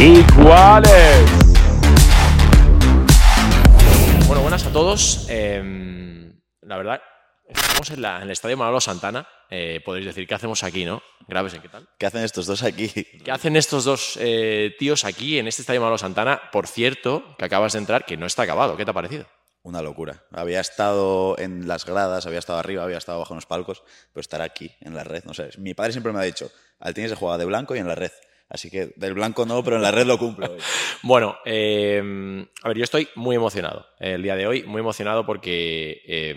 iguales. Bueno, buenas a todos. Em, la verdad, estamos en, el estadio Manolo Santana. Eh, podéis decir, ¿qué hacemos aquí, no? Graves, ¿qué tal? ¿Qué hacen estos dos aquí? ¿Qué hacen estos dos eh, tíos aquí en este estadio Manolo Santana? Por cierto, que acabas de entrar, que no está acabado. ¿Qué te ha parecido? Una locura. Había estado en las gradas, había estado arriba, había estado bajo los palcos, pero estar aquí en la red, no sé. Mi padre siempre me ha dicho, al tenis se juega de blanco y en la red. Así que del blanco no, pero en la red lo cumplo. bueno, eh, a ver, yo estoy muy emocionado el día de hoy, muy emocionado porque eh,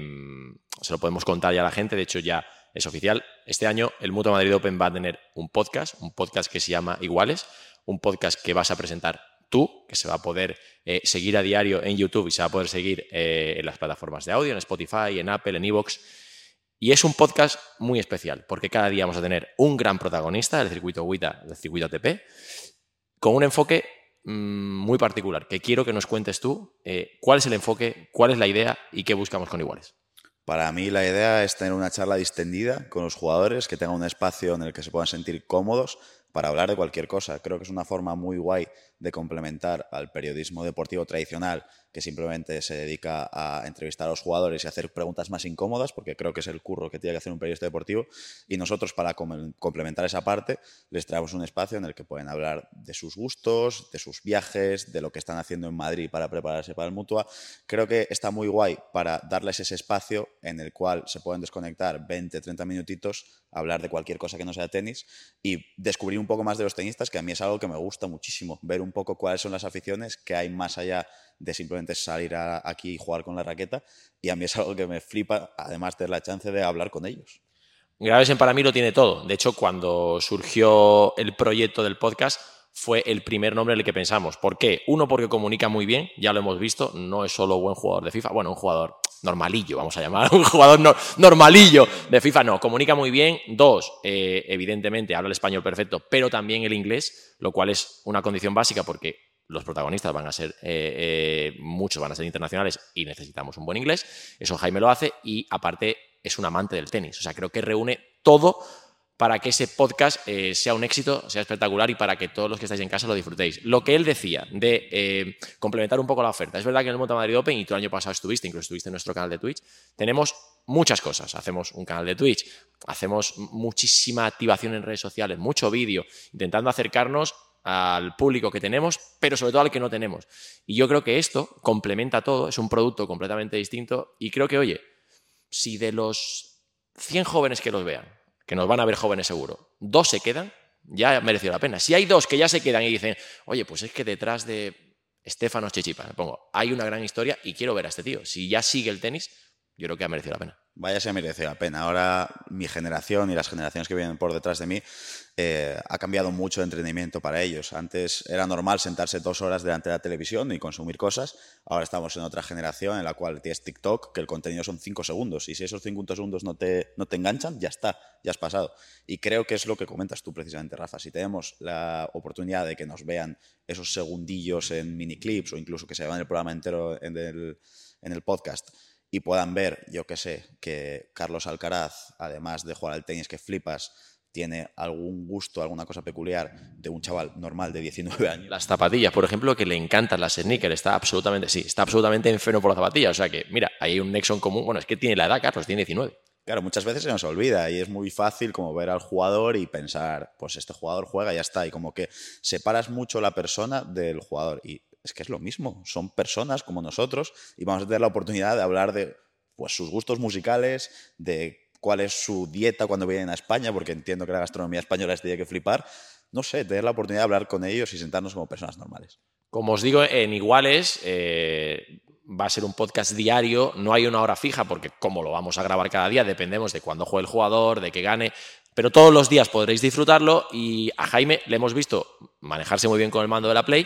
se lo podemos contar ya a la gente, de hecho ya es oficial. Este año el Mutua Madrid Open va a tener un podcast, un podcast que se llama Iguales, un podcast que vas a presentar tú, que se va a poder eh, seguir a diario en YouTube y se va a poder seguir en las plataformas de audio, en Spotify, en Apple, en Evox. Y es un podcast muy especial, porque cada día vamos a tener un gran protagonista del circuito WITA, del circuito ATP, con un enfoque mm, muy particular, que quiero que nos cuentes tú eh, cuál es el enfoque, cuál es la idea y qué buscamos con iguales. Para mí la idea es tener una charla distendida con los jugadores, que tengan un espacio en el que se puedan sentir cómodos para hablar de cualquier cosa. Creo que es una forma muy guay de complementar al periodismo deportivo tradicional que simplemente se dedica a entrevistar a los jugadores y hacer preguntas más incómodas, porque creo que es el curro que tiene que hacer un periodista deportivo. Y nosotros, para complementar esa parte, les traemos un espacio en el que pueden hablar de sus gustos, de sus viajes, de lo que están haciendo en Madrid para prepararse para el Mutua. Creo que está muy guay para darles ese espacio en el cual se pueden desconectar 20, 30 minutitos, hablar de cualquier cosa que no sea tenis y descubrir un poco más de los tenistas, que a mí es algo que me gusta muchísimo, ver un poco cuáles son las aficiones que hay más allá de simplemente salir aquí y jugar con la raqueta. Y a mí es algo que me flipa, además de la chance de hablar con ellos. Gravesen para mí lo tiene todo. De hecho, cuando surgió el proyecto del podcast, fue el primer nombre en el que pensamos. ¿Por qué? Uno, porque comunica muy bien, ya lo hemos visto, no es solo buen jugador de FIFA, bueno, un jugador normalillo, vamos a llamar, un jugador normalillo de FIFA, no, comunica muy bien. Dos, eh, evidentemente habla el español perfecto, pero también el inglés, lo cual es una condición básica porque los protagonistas van a ser, eh, eh, muchos van a ser internacionales y necesitamos un buen inglés. Eso Jaime lo hace y aparte es un amante del tenis. O sea, creo que reúne todo para que ese podcast eh, sea un éxito, sea espectacular y para que todos los que estáis en casa lo disfrutéis. Lo que él decía de complementar un poco la oferta. Es verdad que en el Monta Madrid Open, y tú el año pasado estuviste, incluso estuviste en nuestro canal de Twitch, tenemos muchas cosas. Hacemos un canal de Twitch, hacemos muchísima activación en redes sociales, mucho vídeo, intentando acercarnos al público que tenemos, pero sobre todo al que no tenemos. Y yo creo que esto complementa todo, es un producto completamente distinto y creo que, oye, si de los 100 jóvenes que los vean, que nos van a ver jóvenes seguro, dos se quedan, ya mereció la pena. Si hay dos que ya se quedan y dicen, oye, pues es que detrás de Estefano Chichipa, me pongo, hay una gran historia y quiero ver a este tío. Si ya sigue el tenis, yo creo que ha merecido la pena. Vaya se ha merecido la pena. Ahora mi generación y las generaciones que vienen por detrás de mí eh, ha cambiado mucho el entrenamiento para ellos. Antes era normal sentarse dos horas delante de la televisión y consumir cosas. Ahora estamos en otra generación en la cual tienes TikTok, que el contenido son cinco segundos. Y si esos cinco segundos no te, no te enganchan, ya está, ya has pasado. Y creo que es lo que comentas tú precisamente, Rafa. Si tenemos la oportunidad de que nos vean esos segundillos en mini clips o incluso que se vean el programa entero en el, en el podcast y puedan ver, yo que sé, que Carlos Alcaraz, además de jugar al tenis que flipas, tiene algún gusto, alguna cosa peculiar de un chaval normal de 19 años. Las zapatillas, por ejemplo, que le encantan las sneakers, está absolutamente, sí, está absolutamente enfermo por las zapatillas. O sea que, mira, hay un nexo en común. Bueno, es que tiene la edad, Carlos, tiene 19. Claro, muchas veces se nos olvida y es muy fácil como ver al jugador y pensar, pues este jugador juega y ya está. Y como que separas mucho la persona del jugador. Y es que es lo mismo, son personas como nosotros y vamos a tener la oportunidad de hablar de pues, sus gustos musicales, de cuál es su dieta cuando vienen a España, porque entiendo que la gastronomía española les tiene que flipar. No sé, tener la oportunidad de hablar con ellos y sentarnos como personas normales. Como os digo, en Iguales eh, va a ser un podcast diario, no hay una hora fija, porque como lo vamos a grabar cada día, dependemos de cuándo juegue el jugador, de que gane, pero todos los días podréis disfrutarlo y a Jaime le hemos visto manejarse muy bien con el mando de la Play,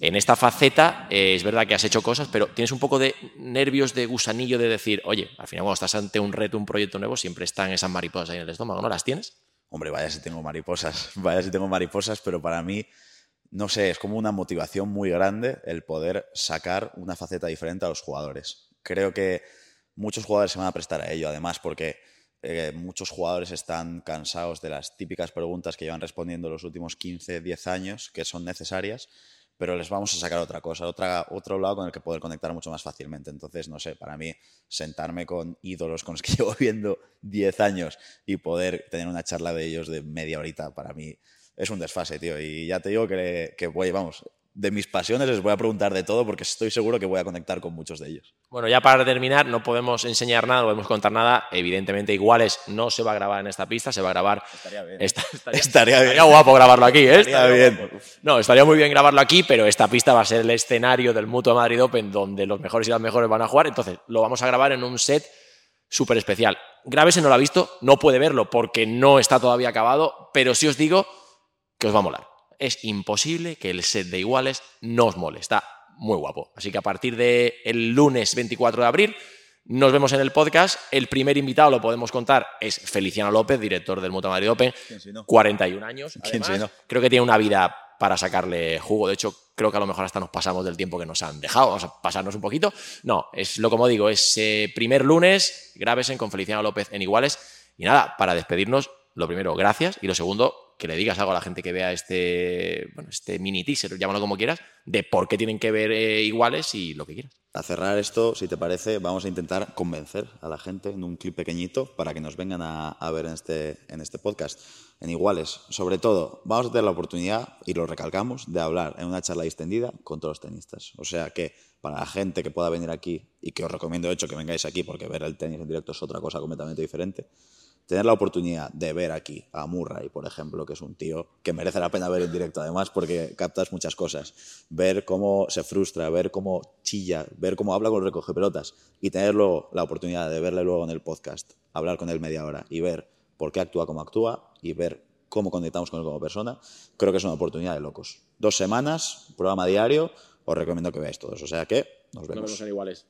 en esta faceta eh, es verdad que has hecho cosas, pero tienes un poco de nervios de gusanillo de decir, oye, al final cuando estás ante un reto, un proyecto nuevo, siempre están esas mariposas ahí en el estómago, ¿no las tienes? Hombre, vaya si tengo mariposas, vaya si tengo mariposas, pero para mí, no sé, es como una motivación muy grande el poder sacar una faceta diferente a los jugadores. Creo que muchos jugadores se van a prestar a ello, además, porque eh, muchos jugadores están cansados de las típicas preguntas que llevan respondiendo los últimos 15, 10 años, que son necesarias, pero les vamos a sacar otra cosa, otra, otro lado con el que poder conectar mucho más fácilmente. Entonces, no sé, para mí, sentarme con ídolos con los que llevo viendo 10 años y poder tener una charla de ellos de media horita, para mí es un desfase, tío. Y ya te digo que, que voy, vamos, de mis pasiones les voy a preguntar de todo porque estoy seguro que voy a conectar con muchos de ellos. Bueno, ya para terminar, no podemos enseñar nada, no podemos contar nada. Evidentemente, iguales no se va a grabar en esta pista, se va a grabar. Estaría bien. Esta- estaría, Estaría bien. estaría guapo grabarlo aquí, ¿eh? Estaría bien. guapo. No, estaría muy bien grabarlo aquí, pero esta pista va a ser el escenario del Mutuo Madrid Open donde los mejores y las mejores van a jugar. Entonces, lo vamos a grabar en un set súper especial. Gravese no lo ha visto, no puede verlo porque no está todavía acabado, pero sí os digo que os va a molar. Es imposible que el set de iguales no os mole. Está muy guapo. Así que a partir del lunes 24 de abril nos vemos en el podcast. El primer invitado, lo podemos contar, es Feliciano López, director del Mutua Madrid Open. ¿Quién si no? 41 años. ¿Quién además. si no? Creo que tiene una vida para sacarle jugo. De hecho, creo que a lo mejor hasta nos pasamos del tiempo que nos han dejado. Vamos a pasarnos un poquito. No, es lo como digo, es eh, primer lunes, grábesen con Feliciano López en Iguales. Y nada, para despedirnos, lo primero, gracias. Y lo segundo, que le digas algo a la gente que vea este, bueno, este mini teaser, llámalo como quieras, de por qué tienen que ver eh, Iguales y lo que quieras. A cerrar esto, si te parece, vamos a intentar convencer a la gente en un clip pequeñito para que nos vengan a, ver en este, en este podcast. En iguales, sobre todo, vamos a tener la oportunidad, y lo recalcamos, de hablar en una charla distendida con todos los tenistas. O sea que para la gente que pueda venir aquí, y que os recomiendo de hecho que vengáis aquí porque ver el tenis en directo es otra cosa completamente diferente, tener la oportunidad de ver aquí a Murray, por ejemplo, que es un tío que merece la pena ver en directo, además, porque captas muchas cosas. Ver cómo se frustra, ver cómo chilla, ver cómo habla con el recoge pelotas y tenerlo la oportunidad de verle luego en el podcast, hablar con él media hora y ver por qué actúa como actúa y ver cómo conectamos con él como persona, creo que es una oportunidad de locos. Dos semanas, programa diario, os recomiendo que veáis todos. O sea que nos vemos. en Iguales.